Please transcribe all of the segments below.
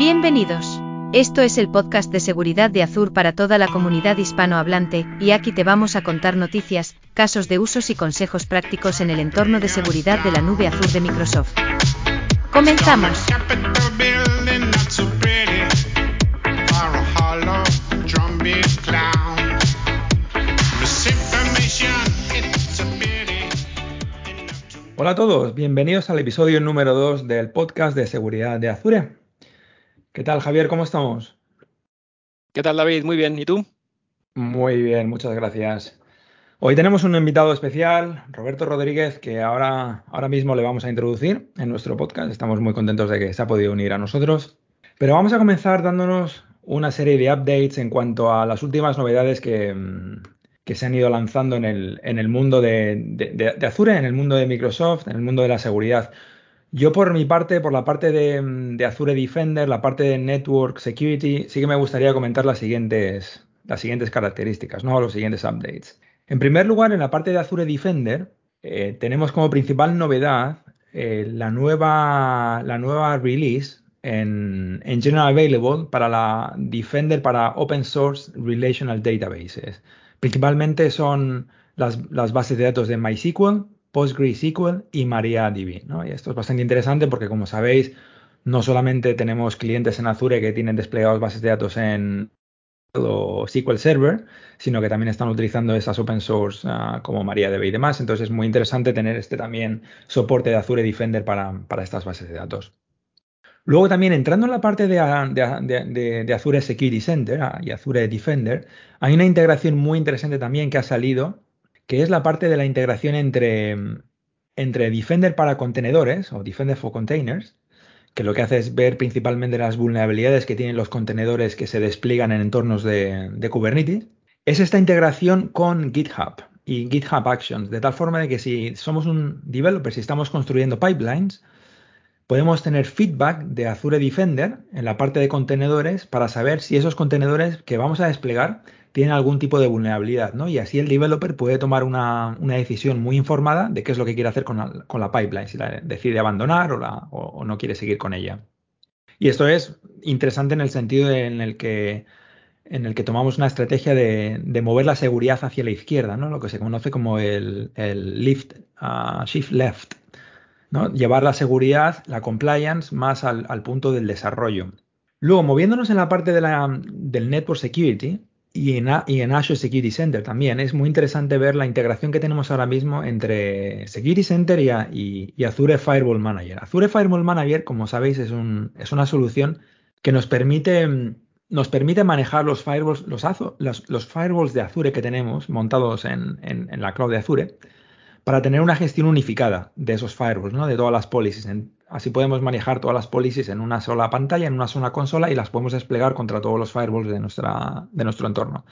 Bienvenidos. Esto es el podcast de seguridad de Azure para toda la comunidad hispanohablante, y aquí te vamos a contar noticias, casos de usos y consejos prácticos en el entorno de seguridad de la nube Azure de Microsoft. Comenzamos. Hola a todos, bienvenidos al episodio número 2 del podcast de seguridad de Azure. ¿Qué tal Javier? ¿Cómo estamos? ¿Qué tal David? Muy bien. ¿Y tú? Muy bien, muchas gracias. Hoy tenemos un invitado especial, Roberto Rodríguez, que ahora, ahora mismo le vamos a introducir en nuestro podcast. Estamos muy contentos de que se ha podido unir a nosotros. Pero vamos a comenzar dándonos una serie de updates en cuanto a las últimas novedades que, mm, que se han ido lanzando en el, en el mundo de, Azure, en el mundo de Microsoft, en el mundo de la seguridad. Yo por mi parte, por la parte de, Azure Defender, la parte de Network Security, sí que me gustaría comentar las siguientes, las siguientes características, ¿no? los siguientes updates. En primer lugar, en la parte de Azure Defender, eh, tenemos como principal novedad eh, la, nueva, la nueva release en, General Available para la Defender para Open Source Relational Databases. Principalmente son las, bases de datos de MySQL, PostgreSQL y MariaDB. ¿no? Y esto es bastante interesante porque, como sabéis, no solamente tenemos clientes en Azure que tienen desplegados bases de datos en SQL Server, sino que también están utilizando esas open source ah, como MariaDB y demás. Entonces es muy interesante tener este también soporte de Azure Defender para estas bases de datos. Luego también entrando en la parte de, Azure Security Center ah, y Azure Defender, hay una integración muy interesante también que ha salido, que es la parte de la integración entre, entre Defender para contenedores o Defender for Containers, que lo que hace es ver principalmente las vulnerabilidades que tienen los contenedores que se despliegan en entornos de, de Kubernetes. Es esta integración con GitHub y GitHub Actions, de tal forma de que si somos un developer, si estamos construyendo pipelines, podemos tener feedback de Azure Defender en la parte de contenedores para saber si esos contenedores que vamos a desplegar tienen algún tipo de vulnerabilidad, ¿no? Y así el developer puede tomar una, decisión muy informada de qué es lo que quiere hacer con la, pipeline, si la decide abandonar o, no quiere seguir con ella. Y esto es interesante en el sentido en el que en el que tomamos una estrategia de, mover la seguridad hacia la izquierda, ¿no? lo que se conoce como el, lift, uh, shift left, Llevar la seguridad, la compliance, más al, punto del desarrollo. Luego, moviéndonos en la parte de la, del Network Security y en, Azure Security Center también, es muy interesante ver la integración que tenemos ahora mismo entre Security Center y, Azure Firewall Manager. Azure Firewall Manager, como sabéis, es, un, es una solución que nos permite, nos permite manejar los firewalls, los, los, firewalls de Azure que tenemos montados en, en la cloud de Azure para tener una gestión unificada de esos firewalls, ¿no? de todas las policies. Así podemos manejar todas las policies en una sola pantalla, en una sola consola y las podemos desplegar contra todos los firewalls de, nuestro entorno.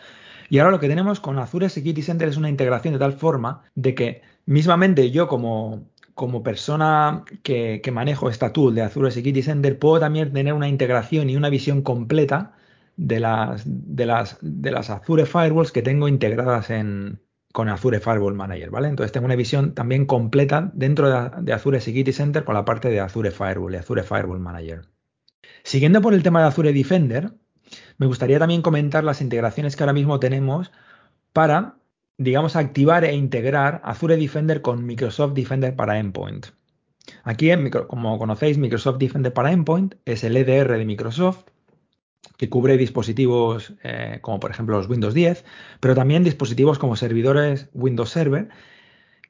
Y ahora lo que tenemos con Azure Security Center es una integración de tal forma de que mismamente yo como, como persona que, manejo esta tool de Azure Security Center puedo también tener una integración y una visión completa de las, de las, de las Azure Firewalls que tengo integradas en, con Azure Firewall Manager, ¿vale? Entonces tengo una visión también completa dentro de, Azure Security Center con la parte de Azure Firewall y Azure Firewall Manager. Siguiendo por el tema de Azure Defender, me gustaría también comentar las integraciones que ahora mismo tenemos para, digamos, activar e integrar Azure Defender con Microsoft Defender para Endpoint. Aquí, como conocéis, Microsoft Defender para Endpoint es el EDR de Microsoft que cubre dispositivos eh, como por ejemplo los Windows 10, pero también dispositivos como servidores Windows Server,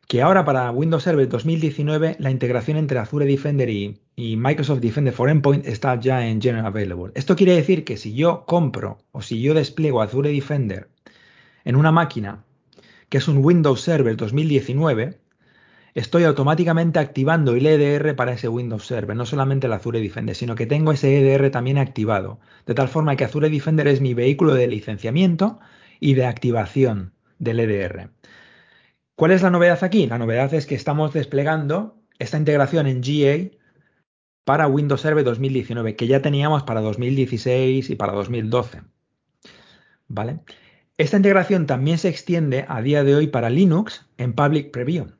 que ahora para Windows Server 2019 la integración entre Azure Defender y, Microsoft Defender for Endpoint está ya en General Available. Esto quiere decir que si yo compro o si yo despliego Azure Defender en una máquina que es un Windows Server 2019, estoy automáticamente activando el EDR para ese Windows Server, no solamente el Azure Defender, sino que tengo ese EDR también activado, de tal forma que Azure Defender es mi vehículo de licenciamiento y de activación del EDR. ¿Cuál es la novedad aquí? La novedad es que estamos desplegando esta integración en GA para Windows Server 2019, que ya teníamos para 2016 y para 2012. ¿Vale? Esta integración también se extiende a día de hoy para Linux en Public Preview.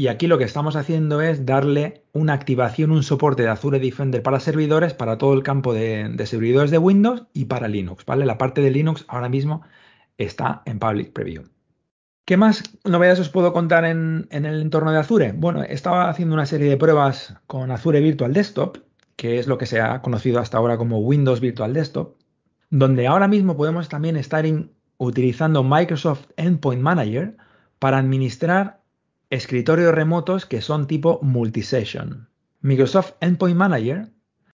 Y aquí lo que estamos haciendo es darle una activación, un soporte de Azure Defender para servidores, para todo el campo de, servidores de Windows y para Linux, ¿vale? La parte de Linux ahora mismo está en Public Preview. ¿Qué más novedades os puedo contar en, en, el entorno de Azure? Bueno, estaba haciendo una serie de pruebas con Azure Virtual Desktop, que es lo que se ha conocido hasta ahora como Windows Virtual Desktop, donde ahora mismo podemos también estar utilizando Microsoft Endpoint Manager para administrar escritorios remotos que son tipo multisession. Microsoft Endpoint Manager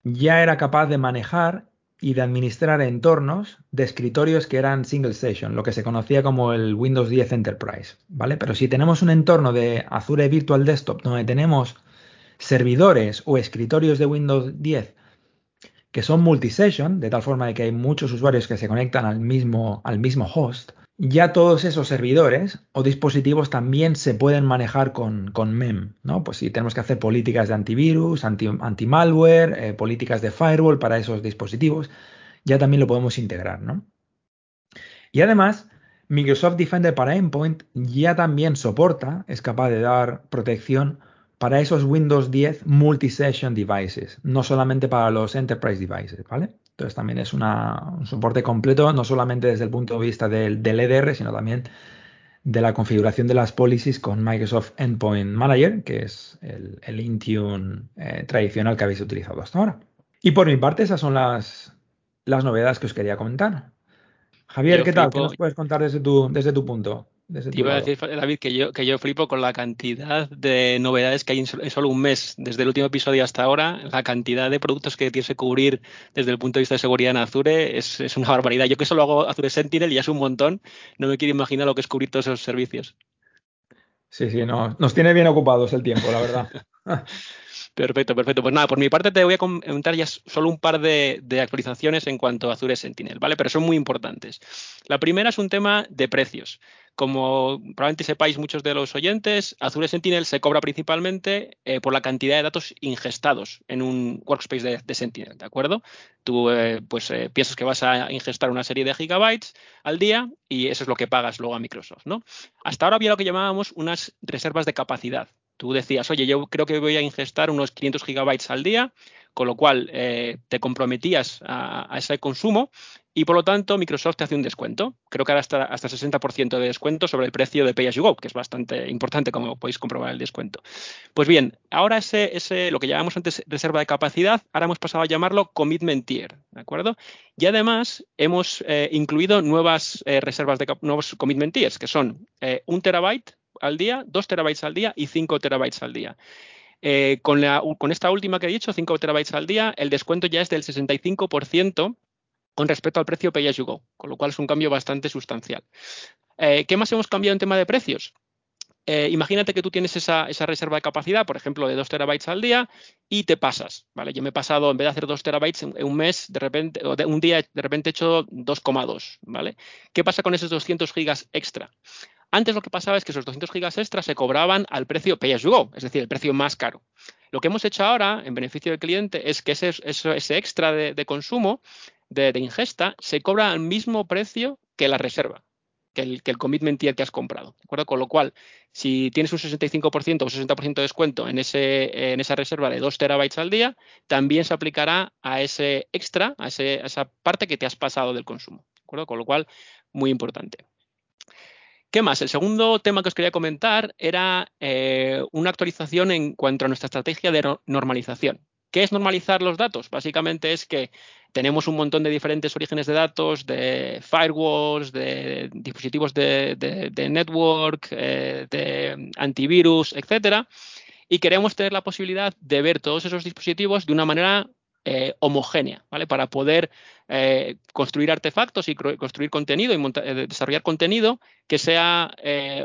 ya era capaz de manejar y de administrar entornos de escritorios que eran single session, lo que se conocía como el Windows 10 Enterprise, ¿vale? Pero si tenemos un entorno de Azure Virtual Desktop donde tenemos servidores o escritorios de Windows 10 que son multisession, de tal forma de que hay muchos usuarios que se conectan al mismo, al mismo host, ya todos esos servidores o dispositivos también se pueden manejar con, MEM, ¿no? Pues si tenemos que hacer políticas de antivirus, anti-malware, eh, políticas de firewall para esos dispositivos, ya también lo podemos integrar, ¿no? Y además, Microsoft Defender para Endpoint ya también soporta, es capaz de dar protección para esos Windows 10 multi-session devices, no solamente para los enterprise devices, ¿vale? Entonces también es un soporte completo, no solamente desde el punto de vista del, EDR, sino también de la configuración de las policies con Microsoft Endpoint Manager, que es el, Intune eh, tradicional que habéis utilizado hasta ahora. Y por mi parte, esas son las, las novedades que os quería comentar. Javier, ¿qué tal? ¿Qué nos puedes contar desde tu, desde tu punto? Te iba a decir, David, que yo, que yo flipo con la cantidad de novedades que hay en solo un mes, desde el último episodio hasta ahora, la cantidad de productos que tienes que cubrir desde el punto de vista de seguridad en Azure es, es una barbaridad. Yo que solo hago Azure Sentinel y ya es un montón, no me quiero imaginar lo que es cubrir todos esos servicios. Sí, sí, no, nos tiene bien ocupados el tiempo, la verdad. Perfecto, perfecto. Pues nada, por mi parte te voy a comentar ya solo un par de, actualizaciones en cuanto a Azure Sentinel, ¿vale? Pero son muy importantes. La primera es un tema de precios. Como probablemente sepáis muchos de los oyentes, Azure Sentinel se cobra principalmente eh, por la cantidad de datos ingestados en un workspace de, Sentinel, ¿de acuerdo? Tú eh, pues eh, piensas que vas a ingestar una serie de gigabytes al día y eso es lo que pagas luego a Microsoft, ¿no? Hasta ahora había lo que llamábamos unas reservas de capacidad. Tú decías, oye, yo creo que voy a ingestar unos 500 gigabytes al día, con lo cual te comprometías a, ese consumo y por lo tanto Microsoft te hace un descuento. Creo que ahora hasta, hasta 60% de descuento sobre el precio de Pay As You Go, que es bastante importante como podéis comprobar el descuento. Pues bien, ahora ese, ese lo que llamamos antes reserva de capacidad, ahora hemos pasado a llamarlo Commitment Tier, ¿de acuerdo? Y además hemos eh, incluido nuevas eh, reservas de nuevos Commitment Tiers, que son eh, un terabyte al día, dos terabytes al día y cinco terabytes al día. con, la, con esta última que he dicho, 5 terabytes al día, el descuento ya es del 65% con respecto al precio Pay As You Go, con lo cual es un cambio bastante sustancial. Eh, ¿Qué más hemos cambiado en tema de precios? Eh, imagínate que tú tienes esa, reserva de capacidad, por ejemplo, de 2 terabytes al día y te pasas, ¿vale? Yo me he pasado, en vez de hacer 2 terabytes en, un mes, de repente, o de un día, de repente he hecho 2,2, ¿vale? ¿Qué pasa con esos 200 gigas extra? Antes lo que pasaba es que esos 200 gigas extra se cobraban al precio Pay As You Go, es decir, el precio más caro. Lo que hemos hecho ahora, en beneficio del cliente, es que ese, ese extra de consumo de, ingesta se cobra al mismo precio que la reserva, que el, que el commitment tier que has comprado. ¿de acuerdo? Con lo cual, si tienes un 65% o 60% de descuento en, ese, en esa reserva de 2 terabytes al día, también se aplicará a ese extra, a, esa parte que te has pasado del consumo. ¿de acuerdo? Con lo cual, muy importante. ¿Qué más? El segundo tema que os quería comentar era eh, una actualización en cuanto a nuestra estrategia de normalización. ¿Qué es normalizar los datos? Básicamente es que tenemos un montón de diferentes orígenes de datos, de firewalls, de dispositivos de, network, eh, de antivirus, etcétera, y queremos tener la posibilidad de ver todos esos dispositivos de una manera eh, homogénea, ¿vale? Para poder eh, construir artefactos y construir contenido y desarrollar contenido que sea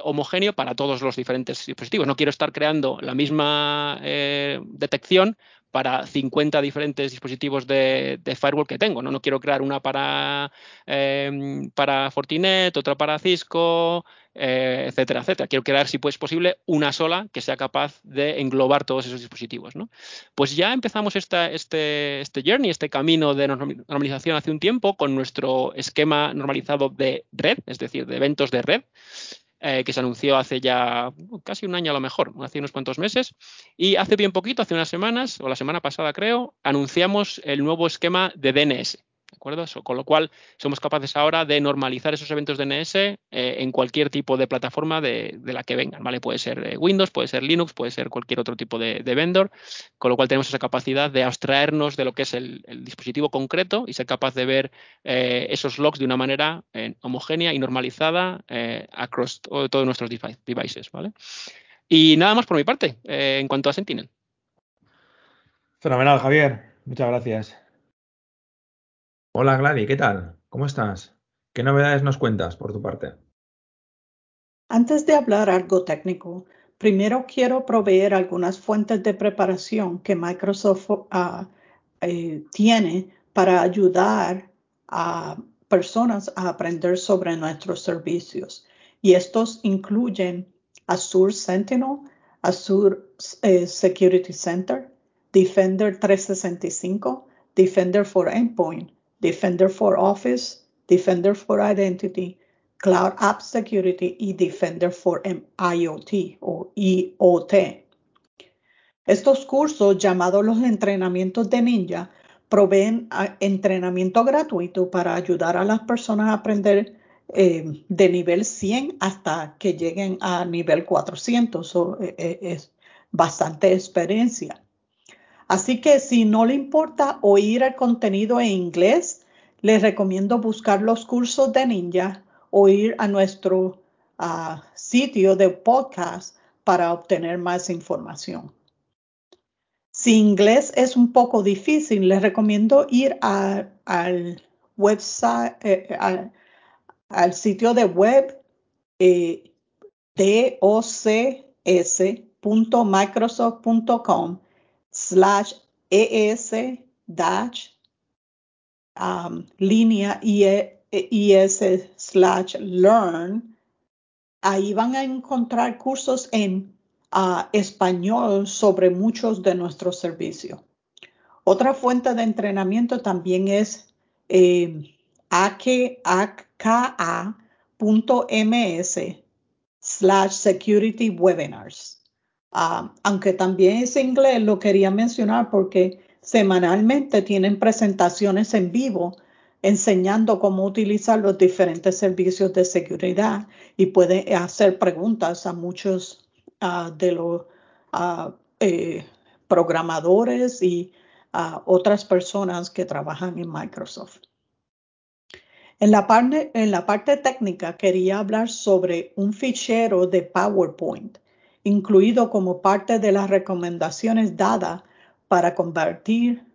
homogéneo para todos los diferentes dispositivos. No quiero estar creando la misma detección para 50 diferentes dispositivos de, firewall que tengo. ¿no? no quiero crear una para, em, para Fortinet, otra para Cisco, eh, etcétera, etcétera. Quiero crear, si es posible, una sola que sea capaz de englobar todos esos dispositivos. Pues ya empezamos esta, este, este journey, este camino de normalización hace un tiempo con nuestro esquema normalizado de red, es decir, de eventos de red. Eh, que se anunció hace ya casi un año a lo mejor, hace unos cuantos meses. Y hace bien poquito, hace unas semanas, o la semana pasada creo, anunciamos el nuevo esquema de DNS. Con lo cual, somos capaces ahora de normalizar esos eventos DNS eh, en cualquier tipo de plataforma de, la que vengan, ¿vale? Puede ser eh, Windows, puede ser Linux, puede ser cualquier otro tipo de, vendor, con lo cual tenemos esa capacidad de abstraernos de lo que es el, dispositivo concreto y ser capaz de ver eh, esos logs de una manera homogénea y normalizada across todos nuestros devices, ¿vale? Y nada más por mi parte en cuanto a Sentinel. Fenomenal, Javier. Muchas gracias. Hola Gladys, ¿qué tal? ¿Cómo estás? ¿Qué novedades nos cuentas por tu parte? Antes de hablar algo técnico, primero quiero proveer algunas fuentes de preparación que Microsoft ah, eh, tiene para ayudar a personas a aprender sobre nuestros servicios. Y estos incluyen Azure Sentinel, Azure eh, Security Center, Defender 365, Defender for Endpoint, Defender for Office, Defender for Identity, Cloud App Security y Defender for IoT o IoT. Estos cursos, llamados los entrenamientos de Ninja, proveen ah, entrenamiento gratuito para ayudar a las personas a aprender eh, de nivel 100 hasta que lleguen a nivel 400. Eh, eh, es bastante experiencia. Así que si no le importa oír el contenido en inglés, les recomiendo buscar los cursos de Ninja o ir a nuestro ah, sitio de podcast para obtener más información. Si inglés es un poco difícil, les recomiendo ir al website, eh, al, sitio de web eh, docs.microsoft.com slash es dash um, línea is slash learn. Ahí van a encontrar cursos en uh, español sobre muchos de nuestros servicios. Otra fuente de entrenamiento también es eh, aka.ms slash security webinars. Ah, aunque también es inglés, lo quería mencionar porque semanalmente tienen presentaciones en vivo enseñando cómo utilizar los diferentes servicios de seguridad y puede hacer preguntas a muchos ah, de los ah, eh, programadores y otras personas que trabajan en Microsoft. En la, parte, en la parte técnica quería hablar sobre un fichero de PowerPoint incluido como parte de las recomendaciones dadas para convertir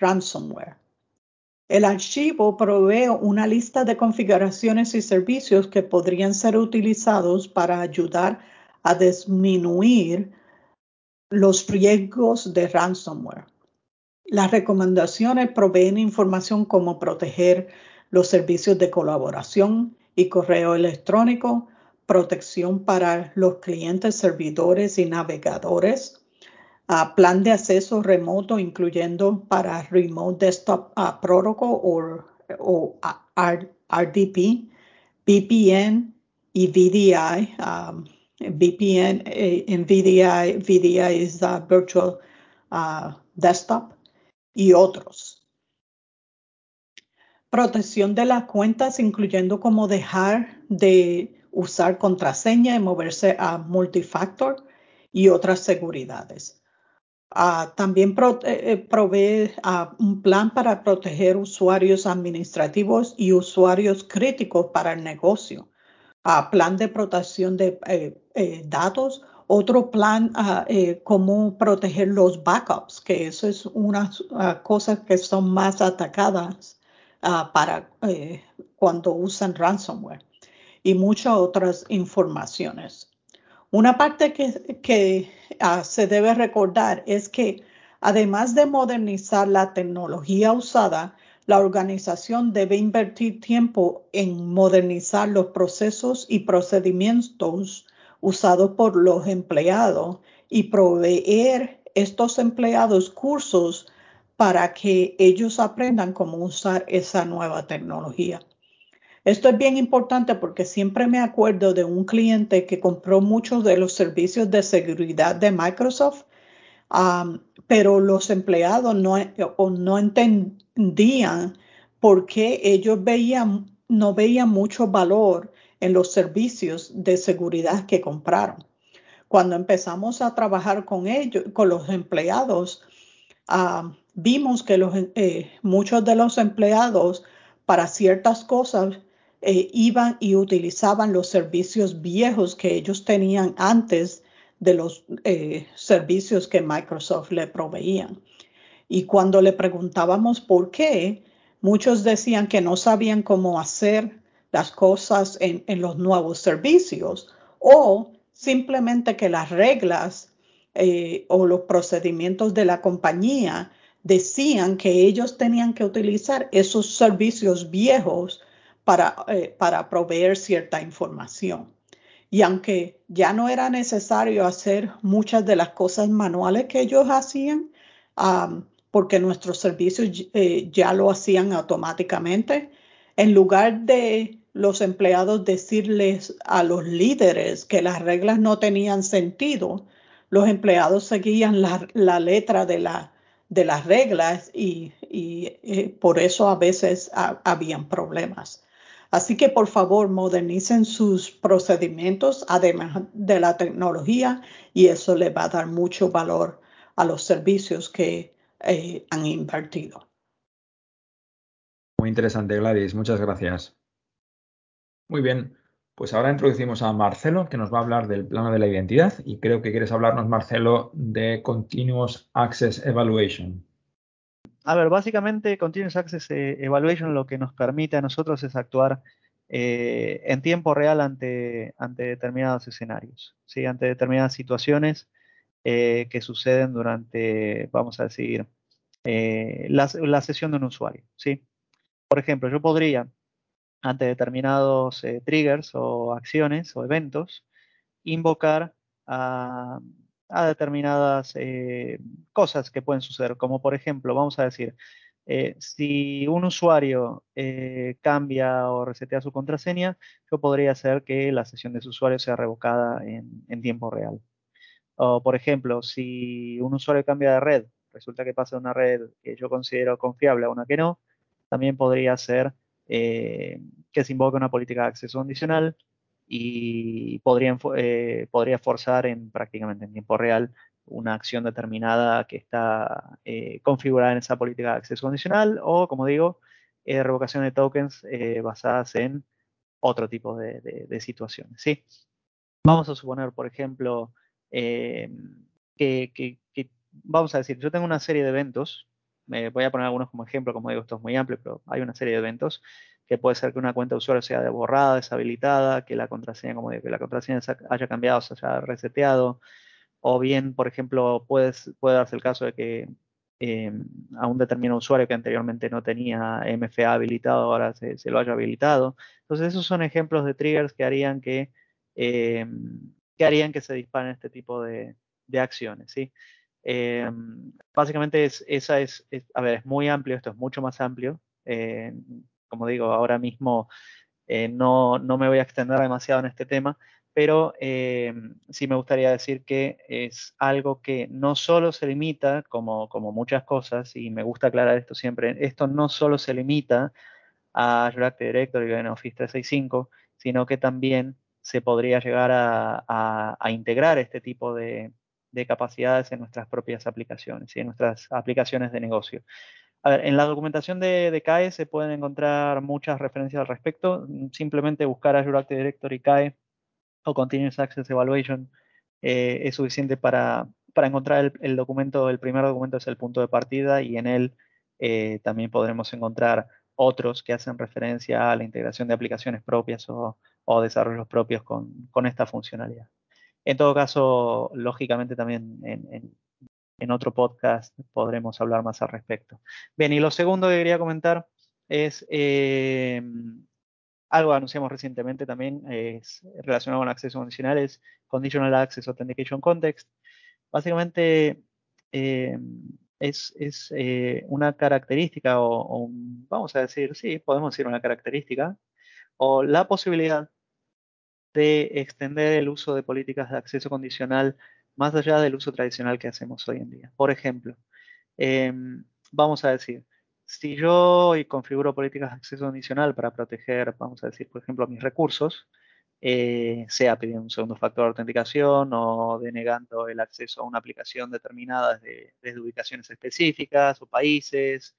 ransomware. El archivo provee una lista de configuraciones y servicios que podrían ser utilizados para ayudar a disminuir los riesgos de ransomware. Las recomendaciones proveen información como proteger los servicios de colaboración y correo electrónico, protección para los clientes, servidores y navegadores, plan de acceso remoto, incluyendo para Remote Desktop Protocol o, RDP, VPN y VDI. Um, VPN eh, en VDI, VDI es Virtual Desktop y otros. Protección de las cuentas, incluyendo cómo dejar de usar contraseña y moverse a multifactor y otras seguridades. Ah, también eh, eh, provee ah, un plan para proteger usuarios administrativos y usuarios críticos para el negocio. Ah, plan de protección de eh, datos. Otro plan, cómo proteger los backups, que eso es una cosa que son más atacadas para cuando usan ransomware y muchas otras informaciones. Una parte que, ah, se debe recordar es que además de modernizar la tecnología usada, la organización debe invertir tiempo en modernizar los procesos y procedimientos usados por los empleados y proveer estos empleados cursos para que ellos aprendan cómo usar esa nueva tecnología. Esto es bien importante porque siempre me acuerdo de un cliente que compró muchos de los servicios de seguridad de Microsoft, pero los empleados no, no entendían por qué ellos veían, no veían mucho valor en los servicios de seguridad que compraron. Cuando empezamos a trabajar con ellos, con los empleados, vimos que los, eh, muchos de los empleados para ciertas cosas eh, iban y utilizaban los servicios viejos que ellos tenían antes de los eh, servicios que Microsoft le proveían. Y cuando le preguntábamos por qué, muchos decían que no sabían cómo hacer las cosas en, los nuevos servicios o simplemente que las reglas eh, o los procedimientos de la compañía decían que ellos tenían que utilizar esos servicios viejos para, eh, para proveer cierta información. Y aunque ya no era necesario hacer muchas de las cosas manuales que ellos hacían, porque nuestros servicios eh, ya lo hacían automáticamente, en lugar de los empleados decirles a los líderes que las reglas no tenían sentido, los empleados seguían la, letra de, la, de, las reglas y, eh, por eso a veces habían problemas. Así que por favor modernicen sus procedimientos además de la tecnología y eso le va a dar mucho valor a los servicios que eh, han invertido. Muy interesante, Gladys. Muchas gracias. Muy bien. Pues ahora introducimos a Marcelo, que nos va a hablar del plano de la identidad y creo que quieres hablarnos, Marcelo, de Continuous Access Evaluation. A ver, básicamente Continuous Access eh, Evaluation lo que nos permite a nosotros es actuar eh, en tiempo real ante, ante determinados escenarios, ¿sí? ante determinadas situaciones eh, que suceden durante, vamos a decir, la, la, sesión de un usuario. ¿sí? Por ejemplo, yo podría ante determinados eh, triggers o acciones o eventos, invocar a, determinadas eh, cosas que pueden suceder, como por ejemplo, vamos a decir, eh, si un usuario cambia o resetea su contraseña, yo podría hacer que la sesión de su usuario sea revocada en, tiempo real. O por ejemplo, si un usuario cambia de red, resulta que pasa de una red que yo considero confiable a una que no, también podría ser eh, que se invoque una política de acceso condicional y podría, eh, podría forzar en prácticamente en tiempo real una acción determinada que está eh, configurada en esa política de acceso condicional o, como digo, revocación de tokens basadas en otro tipo de, situaciones. ¿sí? Vamos a suponer, por ejemplo, que, vamos a decir, yo tengo una serie de eventos voy a poner algunos como ejemplo, como digo, esto es muy amplio, pero hay una serie de eventos que puede ser que una cuenta de usuario sea borrada, deshabilitada, que la contraseña, como digo, que la contraseña haya cambiado, se haya reseteado, o bien, por ejemplo, puede, darse el caso de que eh, a un determinado usuario que anteriormente no tenía MFA habilitado, ahora se, lo haya habilitado. Entonces, esos son ejemplos de triggers que harían que, eh, que harían que se disparen este tipo de, acciones, ¿sí? Eh, básicamente es, esa es, a ver, es muy amplio, esto es mucho más amplio. Eh, como digo, ahora mismo eh, no, no, me voy a extender demasiado en este tema, pero sí me gustaría decir que es algo que no solo se limita, como, como muchas cosas, y me gusta aclarar esto siempre, esto no solo se limita a Azure Active Directory y en Office 365, sino que también se podría llegar a, a integrar este tipo de, de capacidades en nuestras propias aplicaciones y en nuestras aplicaciones de negocio. A ver, en la documentación de, CAE se pueden encontrar muchas referencias al respecto. Simplemente buscar Azure Active Directory CAE o Continuous Access Evaluation eh, es suficiente para, encontrar el, documento. El primer documento es el punto de partida y en él eh, también podremos encontrar otros que hacen referencia a la integración de aplicaciones propias o, desarrollos propios con esta funcionalidad. En todo caso, lógicamente también en, otro podcast podremos hablar más al respecto. Bien, y lo segundo que quería comentar es eh, algo que anunciamos recientemente también, es relacionado con acceso condicional, es Conditional Access Authentication Context. Básicamente eh, es, eh, una característica o, vamos a decir, sí, podemos decir una característica o la posibilidad de extender el uso de políticas de acceso condicional más allá del uso tradicional que hacemos hoy en día. Por ejemplo, em, vamos a decir, si yo configuro políticas de acceso condicional para proteger, vamos a decir, por ejemplo, mis recursos, eh, sea pidiendo un segundo factor de autenticación o denegando el acceso a una aplicación determinada desde, ubicaciones específicas o países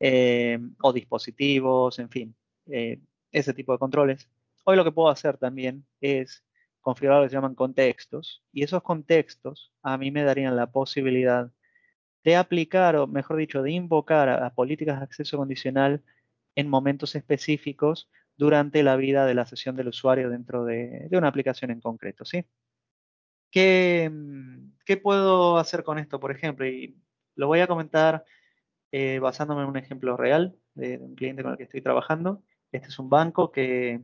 eh, o dispositivos, en fin, eh, ese tipo de controles. Hoy lo que puedo hacer también es configurar que se llaman contextos y esos contextos a mí me darían la posibilidad de aplicar, o mejor dicho, de invocar a, políticas de acceso condicional en momentos específicos durante la vida de la sesión del usuario dentro de, una aplicación en concreto, ¿sí? ¿Qué, puedo hacer con esto, por ejemplo? Y lo voy a comentar eh, basándome en un ejemplo real de, un cliente con el que estoy trabajando. Este es un banco que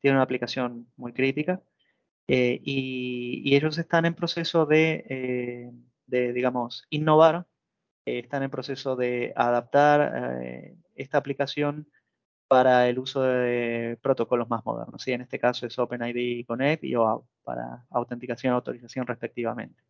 tiene una aplicación muy crítica eh, y, ellos están en proceso de, eh, de digamos, innovar eh, están en proceso de adaptar eh, esta aplicación para el uso de protocolos más modernos. ¿sí? En este caso es OpenID Connect y OAuth para autenticación y autorización respectivamente.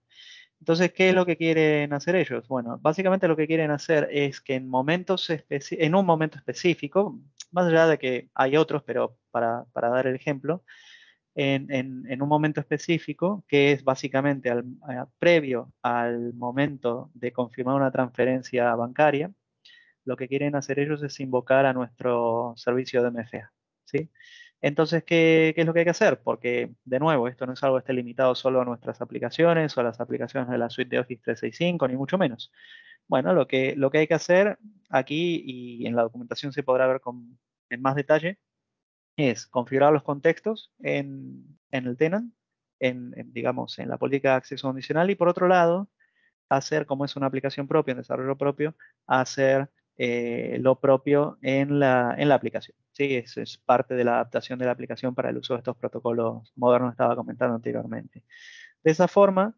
Entonces, ¿qué es lo que quieren hacer ellos? Bueno, básicamente lo que quieren hacer es que en, momentos en un momento específico, más allá de que hay otros, pero para, para dar el ejemplo, en, un momento específico, que es básicamente al, previo al momento de confirmar una transferencia bancaria, lo que quieren hacer ellos es invocar a nuestro servicio de MFA. ¿sí? Entonces, ¿qué, es lo que hay que hacer? Porque, de nuevo, esto no es algo que esté limitado solo a nuestras aplicaciones o a las aplicaciones de la suite de Office 365, ni mucho menos. Bueno, lo que, lo que hay que hacer aquí, y en la documentación se podrá ver con, en más detalle, es configurar los contextos en, el tenant, en, digamos, en la política de acceso condicional y por otro lado, hacer, como es una aplicación propia, en desarrollo propio, hacer eh, lo propio en la, en la aplicación. ¿sí? Eso es parte de la adaptación de la aplicación para el uso de estos protocolos modernos estaba comentando anteriormente. De esa forma,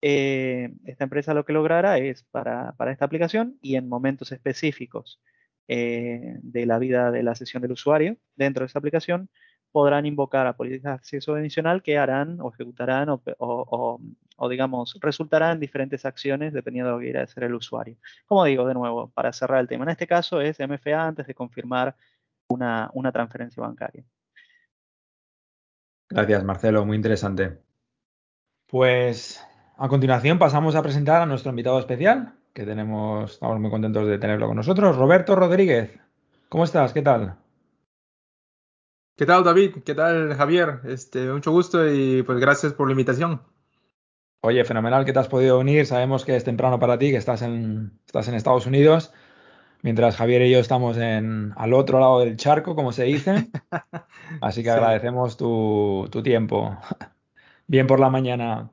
eh, esta empresa lo que logrará es para, para esta aplicación y en momentos específicos eh, de la vida de la sesión del usuario dentro de esa aplicación, podrán invocar a políticas de acceso adicional que harán o ejecutarán o, digamos, resultarán en diferentes acciones dependiendo de lo que quiera hacer el usuario. Como digo, de nuevo, para cerrar el tema, en este caso es MFA antes de confirmar una, una transferencia bancaria. Gracias, Marcelo, muy interesante. Pues a continuación pasamos a presentar a nuestro invitado especial, que tenemos, estamos muy contentos de tenerlo con nosotros. Roberto Rodríguez, ¿cómo estás? ¿Qué tal? ¿Qué tal, David? ¿Qué tal, Javier? Este, mucho gusto y pues gracias por la invitación. Oye, fenomenal que te has podido unir. Sabemos que es temprano para ti, que estás en, estás en Estados Unidos, mientras Javier y yo estamos en, al otro lado del charco, como se dice. Así que agradecemos tu, tu, tiempo. Bien por la mañana.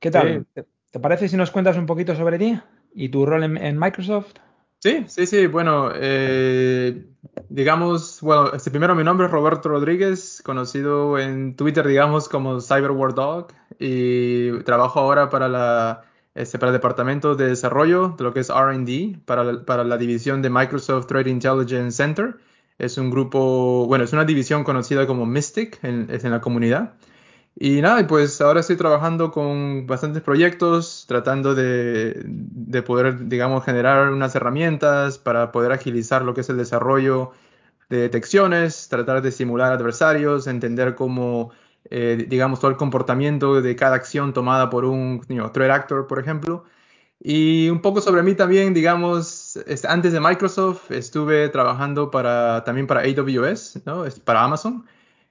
¿Qué tal? ¿Te parece si nos cuentas un poquito sobre ti? Y tu rol en, Microsoft? Sí, sí, sí. Bueno, eh, digamos, bueno, este primero mi nombre es Roberto Rodríguez, conocido en Twitter, digamos, como Cyberwar Dog, y trabajo ahora para la este, para el departamento de desarrollo de lo que es R&D para, la, para la división de Microsoft Threat Intelligence Center. Es un grupo, bueno, es una división conocida como Mystic, es en la comunidad. Y nada, pues ahora estoy trabajando con bastantes proyectos, tratando de, de, poder, digamos, generar unas herramientas para poder agilizar lo que es el desarrollo de detecciones, tratar de simular adversarios, entender cómo, eh, digamos, todo el comportamiento de cada acción tomada por un threat actor, por ejemplo. Y un poco sobre mí también, digamos, antes de Microsoft estuve trabajando para, también para AWS, ¿no? para Amazon.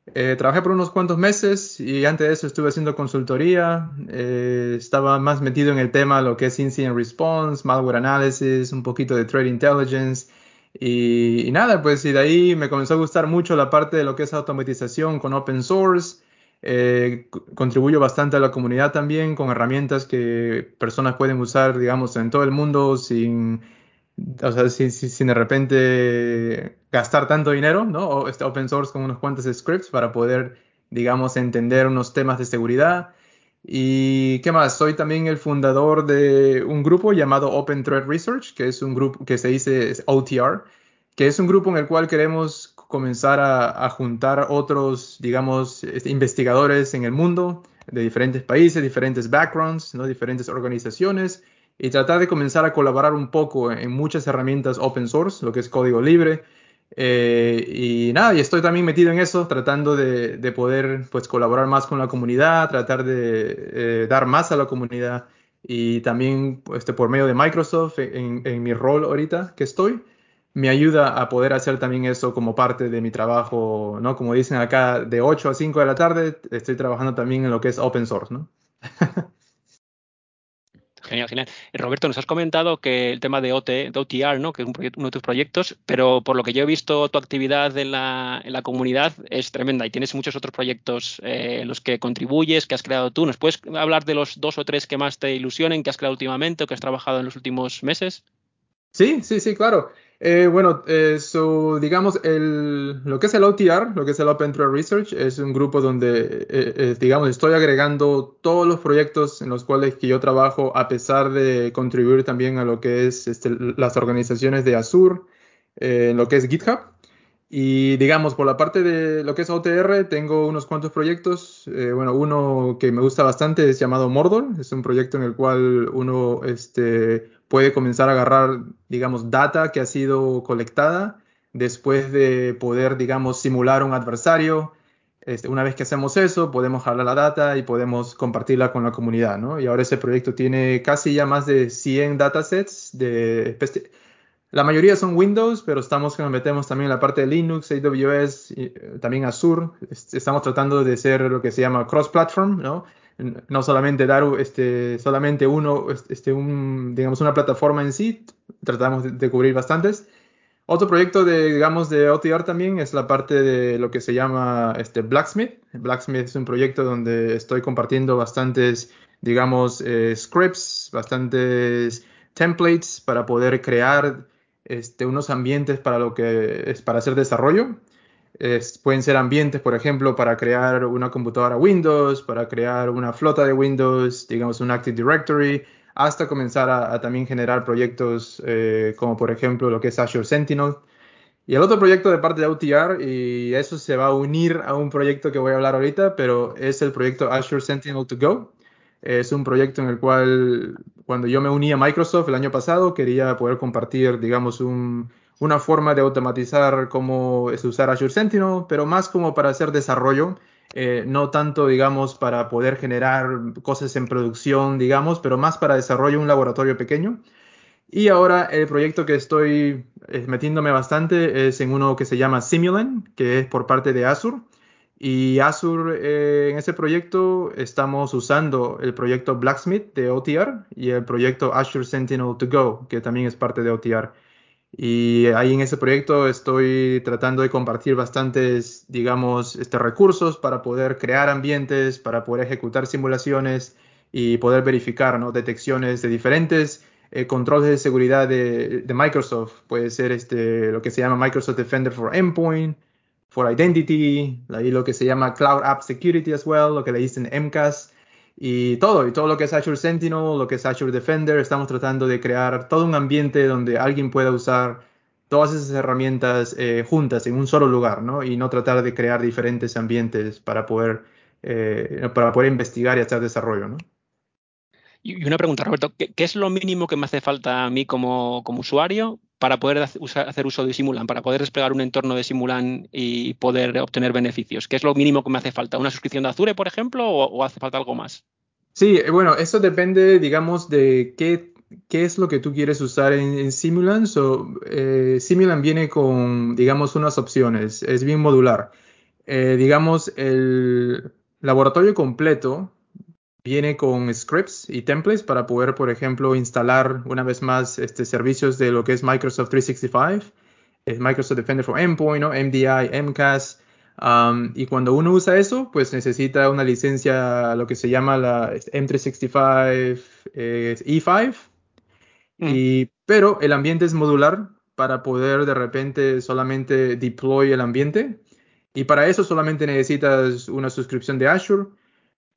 Eh, trabajé por unos cuantos meses y antes de eso estuve haciendo consultoría. Eh, estaba más metido en el tema lo que es incident response, malware analysis, un poquito de trade intelligence. Y, nada, pues y de ahí me comenzó a gustar mucho la parte de lo que es automatización con open source. Eh, contribuyo bastante a la comunidad también con herramientas que personas pueden usar, digamos, en todo el mundo sin o sea, sin, de repente gastar tanto dinero, ¿no? O este open source con unos cuantos scripts para poder, digamos, entender unos temas de seguridad. Y qué más, soy también el fundador de un grupo llamado Open Threat Research, que es un grupo que se dice OTR, que es un grupo en el cual queremos comenzar a, juntar otros, digamos, este, investigadores en el mundo de diferentes países, diferentes backgrounds, ¿no? diferentes organizaciones y tratar de comenzar a colaborar un poco en muchas herramientas open source, lo que es código libre. Eh, y nada, y estoy también metido en eso, tratando de, poder pues, colaborar más con la comunidad, tratar de eh, dar más a la comunidad y también este, por medio de Microsoft en, en mi rol ahorita que estoy me ayuda a poder hacer también eso como parte de mi trabajo, ¿no? Como dicen acá, de 8 a 5 de la tarde, estoy trabajando también en lo que es open source, ¿no? Genial. Roberto, nos has comentado que el tema de, OTR, ¿no? que es un uno de tus proyectos, pero por lo que yo he visto, tu actividad en la, comunidad es tremenda y tienes muchos otros proyectos eh, en los que contribuyes, que has creado tú. ¿Nos puedes hablar de los dos o tres que más te ilusionen, que has creado últimamente o que has trabajado en los últimos meses? Sí, sí, sí, claro. Eh, bueno, eh, digamos, el, lo que es el OTR, lo que es el Open Trail Research, es un grupo donde, eh, digamos, estoy agregando todos los proyectos en los cuales que yo trabajo, a pesar de contribuir también a lo que es este, las organizaciones de Azure, en lo que es GitHub. Y digamos, por la parte de lo que es OTR, tengo unos cuantos proyectos. bueno, uno que me gusta bastante es llamado Mordor. Es un proyecto en el cual uno este, puede comenzar a agarrar, digamos, data que ha sido colectada después de poder, digamos, simular un adversario. Este, una vez que hacemos eso, podemos jalar la data y podemos compartirla con la comunidad, ¿no? Y ahora ese proyecto tiene casi ya más de 100 datasets de... La mayoría son Windows, pero estamos que nos metemos también en la parte de Linux, AWS, eh, también Azure. Estamos tratando de ser lo que se llama cross-platform, ¿no? no solamente dar este, solamente uno, este, un, digamos, una plataforma en sí, tratamos de, cubrir bastantes. Otro proyecto de, digamos, de OTR también es la parte de lo que se llama este, Blacksmith. Blacksmith es un proyecto donde estoy compartiendo bastantes, digamos, eh, scripts, bastantes templates para poder crear este, unos ambientes para lo que es para hacer desarrollo pueden ser ambientes, por ejemplo, para crear una computadora Windows, para crear una flota de Windows, digamos un Active Directory, hasta comenzar a, también generar proyectos eh, como por ejemplo lo que es Azure Sentinel. Y el otro proyecto de parte de OTR, y eso se va a unir a un proyecto que voy a hablar ahorita, pero es el proyecto Azure Sentinel to Go. Es un proyecto en el cual cuando yo me uní a Microsoft el año pasado quería poder compartir, digamos, un, una forma de automatizar cómo es usar Azure Sentinel, pero más como para hacer desarrollo, eh, no tanto, digamos, para poder generar cosas en producción, digamos, pero más para desarrollo un laboratorio pequeño. Y ahora el proyecto que estoy eh, metiéndome bastante es en uno que se llama Simulan, que es por parte de Azure. Y Azure, eh, en ese proyecto estamos usando el proyecto Blacksmith de OTR y el proyecto Azure Sentinel to Go, que también es parte de OTR. Y ahí en ese proyecto estoy tratando de compartir bastantes, digamos, este, recursos para poder crear ambientes, para poder ejecutar simulaciones y poder verificar ¿no? detecciones de diferentes eh, controles de seguridad de, de, Microsoft. Puede ser este, lo que se llama Microsoft Defender for Endpoint, for Identity, ahí lo que se llama Cloud App Security as well, lo que le dicen MCAS y todo, y todo lo que es Azure Sentinel, lo que es Azure Defender, estamos tratando de crear todo un ambiente donde alguien pueda usar todas esas herramientas eh, juntas en un solo lugar, ¿no? Y no tratar de crear diferentes ambientes para poder, eh, para poder investigar y hacer desarrollo, ¿no? Y una pregunta, Roberto, ¿qué, es lo mínimo que me hace falta a mí como, usuario para poder hacer uso de Simulan, para poder desplegar un entorno de Simulan y poder obtener beneficios? ¿Qué es lo mínimo que me hace falta? ¿Una suscripción de Azure, por ejemplo, o, hace falta algo más? Sí, bueno, eso depende, digamos, de qué, es lo que tú quieres usar en, Simulan. Eh, Simulan viene con, digamos, unas opciones, es bien modular. Eh, digamos, el laboratorio completo Viene con scripts y templates para poder, por ejemplo, instalar una vez más este, servicios de lo que es Microsoft 365, es Microsoft Defender for Endpoint, MDI, MCAS. Um, y cuando uno usa eso, pues necesita una licencia, lo que se llama la M365 E5. Mm. Y, pero el ambiente es modular para poder de repente solamente deploy el ambiente. Y para eso solamente necesitas una suscripción de Azure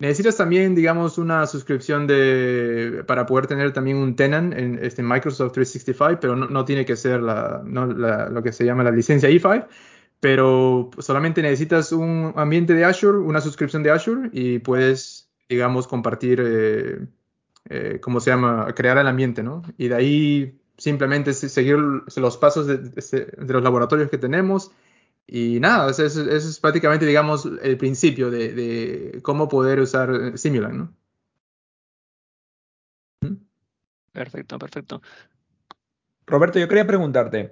Necesitas también, digamos, una suscripción de, para poder tener también un tenant en este Microsoft 365, pero no, tiene que ser la, lo que se llama la licencia E5. pero solamente necesitas un ambiente de Azure, una suscripción de Azure y puedes, digamos, compartir, eh, eh, ¿cómo se llama? Crear el ambiente, ¿no? Y de ahí simplemente seguir los pasos de, los laboratorios que tenemos. Y nada, eso, es prácticamente, digamos, el principio de, cómo poder usar Simulan, ¿no? ¿Mm? Perfecto, perfecto. Roberto, yo quería preguntarte,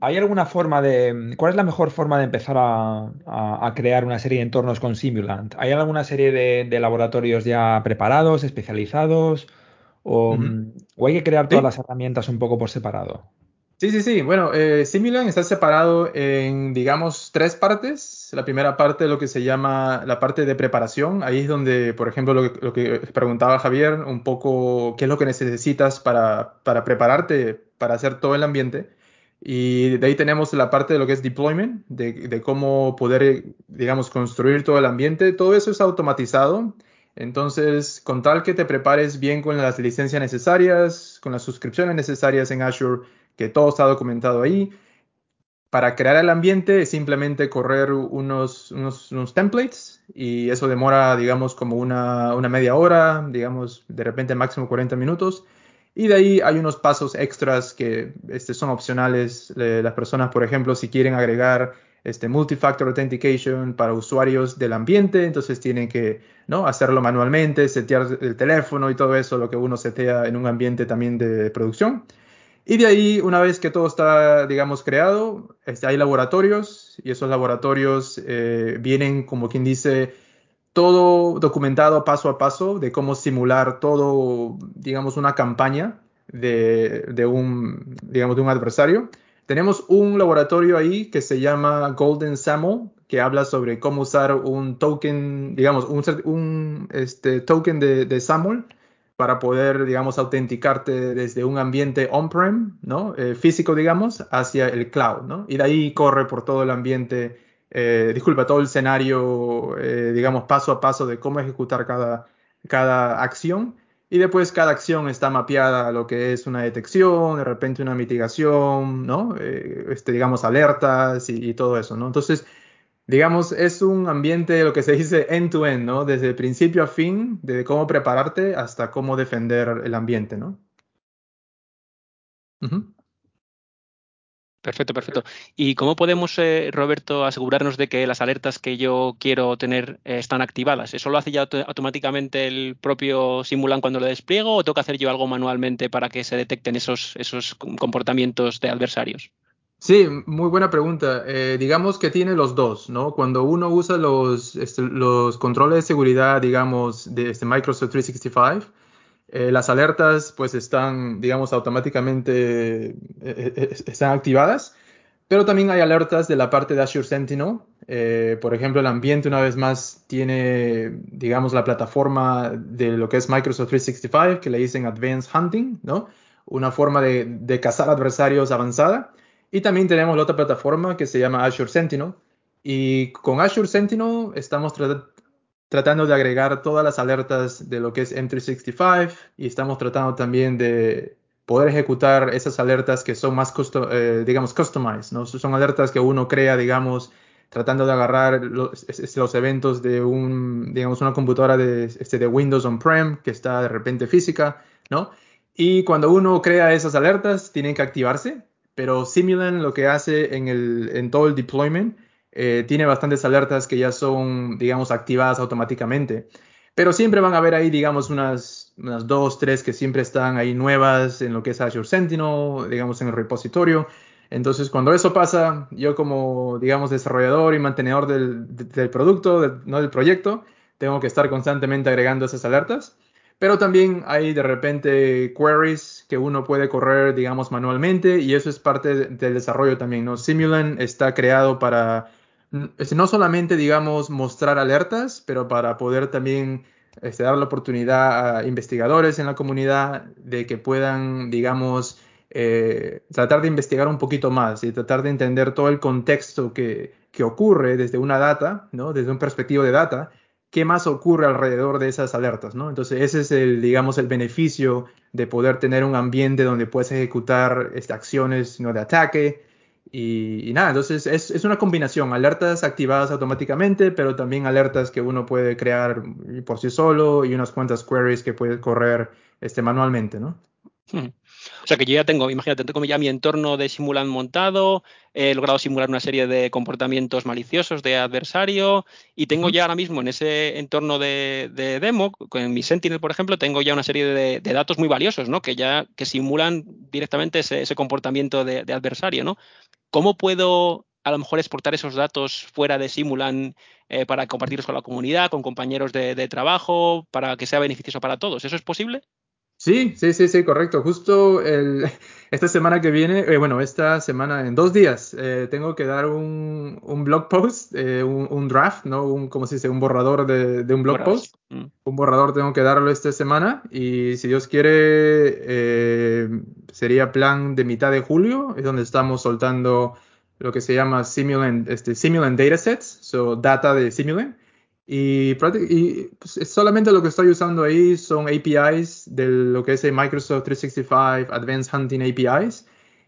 ¿Hay alguna forma de... ¿Cuál es la mejor forma de empezar a, crear una serie de entornos con Simulant? ¿Hay alguna serie de, laboratorios ya preparados, especializados? O, hay que crear todas las herramientas un poco por separado? Sí, sí, sí. Bueno, eh, Simulant está separado en, digamos, tres partes. La primera parte, lo que se llama la parte de preparación. Ahí es donde, por ejemplo, lo, lo que preguntaba Javier, un poco qué es lo que necesitas para, para prepararte para hacer todo el ambiente. Y de ahí tenemos la parte de lo que es deployment, de, cómo poder, digamos, construir todo el ambiente. Todo eso es automatizado. Entonces, con tal que te prepares bien con las licencias necesarias, con las suscripciones necesarias en Azure, que todo está documentado ahí, para crear el ambiente es simplemente correr unos, unos, templates y eso demora, digamos, como una, una media hora, digamos, de repente máximo 40 minutos y de ahí hay unos pasos extras que este, son opcionales. las personas, por ejemplo, si quieren agregar este multifactor authentication para usuarios del ambiente, entonces tienen que ¿no? hacerlo manualmente, setear el teléfono y todo eso, lo que uno setea en un ambiente también de producción. Y de ahí, una vez que todo está, digamos, creado, este, hay laboratorios y esos laboratorios eh, vienen, como quien dice, todo documentado paso a paso de cómo simular todo, digamos, una campaña de, un, digamos, de un adversario. Tenemos un laboratorio ahí que se llama Golden SAML, que habla sobre cómo usar un token, digamos, un, este, token de, de SAML para poder, digamos, autenticarte desde un ambiente on-prem, ¿no? Eh, físico, digamos, hacia el cloud, ¿no? Y de ahí corre por todo el ambiente eh, disculpa, todo el escenario, eh, digamos, paso a paso de cómo ejecutar cada, cada acción. Y después cada acción está mapeada a lo que es una detección, de repente una mitigación, ¿no? Este, digamos, alertas y, todo eso, ¿no? Entonces, digamos, es un ambiente, lo que se dice end-to-end, ¿no? Desde principio a fin, desde cómo prepararte hasta cómo defender el ambiente, ¿no? Perfecto, perfecto. ¿Y cómo podemos, eh, Roberto, asegurarnos de que las alertas que yo quiero tener eh, están activadas? ¿Eso lo hace ya automáticamente el propio Simulan cuando lo despliego o tengo que hacer yo algo manualmente para que se detecten esos, esos comportamientos de adversarios? Sí, muy buena pregunta. Eh, digamos que tiene los dos, ¿no? Cuando uno usa los, este, los controles de seguridad, digamos, de este Microsoft 365, eh, las alertas pues están, digamos, automáticamente eh, están activadas, pero también hay alertas de la parte de Azure Sentinel. por ejemplo, el ambiente una vez más tiene, digamos, la plataforma de lo que es Microsoft 365, que le dicen Advanced Hunting, ¿no? Una forma de, de cazar adversarios avanzada. Y también tenemos la otra plataforma que se llama Azure Sentinel. Y con Azure Sentinel estamos tratando de agregar todas las alertas de lo que es M365 y estamos tratando también de poder ejecutar esas alertas que son más, eh, digamos, customized, ¿no? Son alertas que uno crea, digamos, tratando de agarrar los, los, eventos de un, digamos, una computadora de, este, de Windows on-prem que está de repente física, ¿no? Y cuando uno crea esas alertas, tienen que activarse, pero Simulan lo que hace en, el, en todo el deployment eh, tiene bastantes alertas que ya son, digamos, activadas automáticamente. Pero siempre van a haber ahí, digamos, unas, unas dos, tres que siempre están ahí nuevas en lo que es Azure Sentinel, digamos, en el repositorio. Entonces, cuando eso pasa, yo como, digamos, desarrollador y mantenedor del, producto, no del proyecto, tengo que estar constantemente agregando esas alertas. Pero también hay de repente queries que uno puede correr, digamos, manualmente y eso es parte del desarrollo también, ¿no? Simulan está creado para no solamente, digamos, mostrar alertas, pero para poder también este, dar la oportunidad a investigadores en la comunidad de que puedan, digamos, eh, tratar de investigar un poquito más y tratar de entender todo el contexto que, que ocurre desde una data, ¿no? Desde un perspectivo de data, qué más ocurre alrededor de esas alertas, ¿no? Entonces, ese es el, digamos, el beneficio de poder tener un ambiente donde puedes ejecutar estas acciones ¿no? de ataque Y, nada, entonces es, es, una combinación, alertas activadas automáticamente, pero también alertas que uno puede crear por sí solo y unas cuantas queries que puede correr este, manualmente, ¿no? Hmm. O sea que yo ya tengo, imagínate, tengo ya mi entorno de simulant montado, he logrado simular una serie de comportamientos maliciosos de adversario y tengo ya ahora mismo en ese entorno de, demo, con mi Sentinel, por ejemplo, tengo ya una serie de, datos muy valiosos, ¿no? Que ya que simulan directamente ese, comportamiento de, adversario, ¿no? ¿Cómo puedo a lo mejor exportar esos datos fuera de Simulan eh, para compartirlos con la comunidad, con compañeros de, trabajo, para que sea beneficioso para todos. ¿Eso es posible? Sí, sí, sí, sí, correcto. Justo el, esta semana que viene, eh, bueno, esta semana, en dos días, eh, tengo que dar un, un blog post, eh, un, draft, ¿no? Un, ¿cómo se dice? Un borrador de, de un blog post. Mm. Un borrador tengo que darlo esta semana y si Dios quiere, sería plan de mitad de julio, es donde estamos soltando lo que se llama Simulant, este, Simulant Datasets, so data de Simulant. Y, pues, solamente lo que estoy usando ahí son APIs de lo que es el Microsoft 365 Advanced Hunting APIs.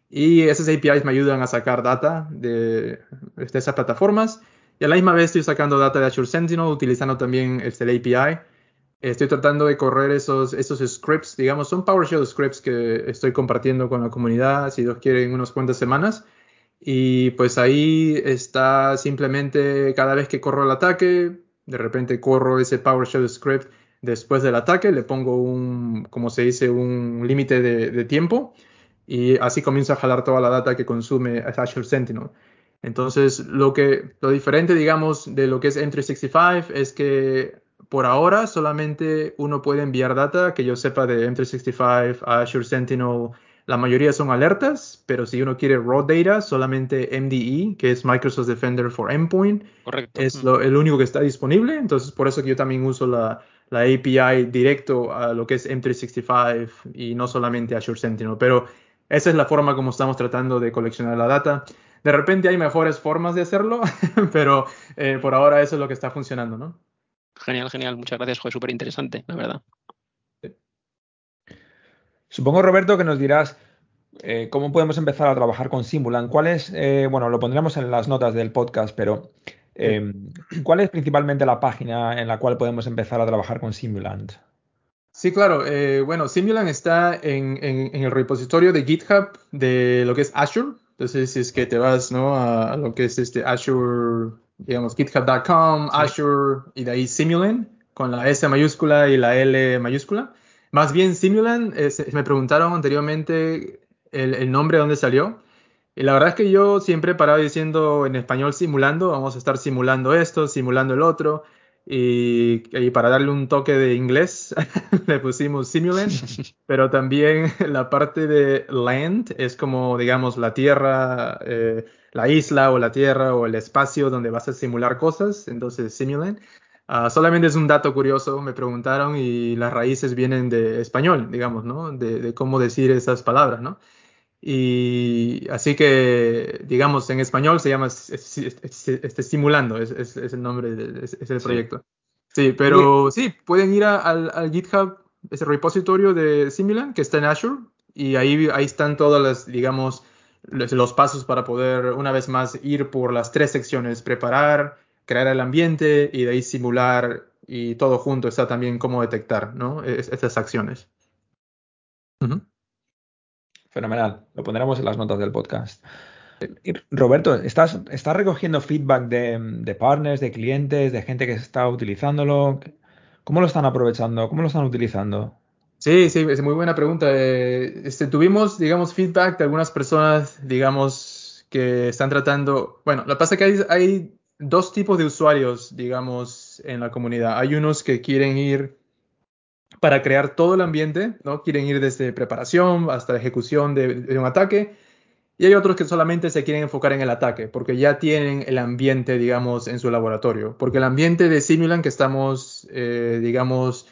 Y esas APIs me ayudan a sacar data de, esas plataformas. Y a la misma vez estoy sacando data de Azure Sentinel utilizando también este, el API. Estoy tratando de correr esos, esos scripts, digamos, son PowerShell scripts que estoy compartiendo con la comunidad, si Dios quiere, en unas cuantas semanas. Y pues ahí está simplemente cada vez que corro el ataque, de repente corro ese PowerShell script después del ataque, le pongo un, como se dice, un límite de, tiempo y así comienza a jalar toda la data que consume Azure Sentinel. Entonces, lo que lo diferente, digamos, de lo que es M365 es que por ahora solamente uno puede enviar data que yo sepa de M365 a Azure Sentinel la mayoría son alertas, pero si uno quiere raw data, solamente MDE, que es Microsoft Defender for Endpoint, es el único que está disponible. Entonces, por eso que yo también uso la, API directo a lo que es M365 y no solamente Azure Sentinel. Pero esa es la forma como estamos tratando de coleccionar la data. De repente hay mejores formas de hacerlo, pero eh, por ahora eso es lo que está funcionando, ¿no? Genial, genial. Muchas gracias, Joder. Súper interesante, la verdad. Supongo, Roberto, que nos dirás eh, cómo podemos empezar a trabajar con Simulant. ¿Cuál es, eh, bueno, lo pondremos en las notas del podcast, pero eh, ¿cuál es principalmente la página en la cual podemos empezar a trabajar con Simulant? Sí, claro. bueno, Simulant está en, el repositorio de GitHub de lo que es Azure. Entonces, si es que te vas ¿no? a, lo que es este Azure, digamos, github.com, Azure y de ahí Simulant con la S mayúscula y la L mayúscula. Más bien, Simulant, eh, me preguntaron anteriormente el, nombre de dónde salió. Y la verdad es que yo siempre he parado diciendo en español simulando, vamos a estar simulando esto, simulando el otro. Y, para darle un toque de inglés le pusimos Simulant, pero también la parte de land es como, digamos, la tierra, eh, la isla o la tierra o el espacio donde vas a simular cosas, entonces Simulant. Ah, solamente es un dato curioso, me preguntaron y las raíces vienen de español, digamos, ¿no? De, cómo decir esas palabras, ¿no? Y así que, digamos, en español se llama este, Simulando, es, el nombre, de, es, el proyecto. Sí, pero sí, pueden ir al, GitHub, ese repositorio de Simulant que está en Azure, y ahí, ahí están todas las, digamos, los pasos para poder, una vez más, ir por las tres secciones, preparar, crear el ambiente y de ahí simular y todo junto está también cómo detectar ¿no? estas acciones. Fenomenal, lo pondremos en las notas del podcast. Roberto, ¿estás, ¿estás recogiendo feedback de, partners, de clientes, de gente que está utilizándolo? ¿Cómo lo están aprovechando? ¿Cómo lo están utilizando? Sí, sí, es muy buena pregunta. Eh, este, tuvimos, digamos, feedback de algunas personas, digamos, que están tratando. Bueno, lo que pasa es que hay, hay dos tipos de usuarios, digamos, en la comunidad. Hay unos que quieren ir para crear todo el ambiente, ¿no? Quieren ir desde preparación hasta la ejecución de, un ataque. Y hay otros que solamente se quieren enfocar en el ataque, porque ya tienen el ambiente, digamos, en su laboratorio. Porque el ambiente de Simulant que estamos, eh, digamos,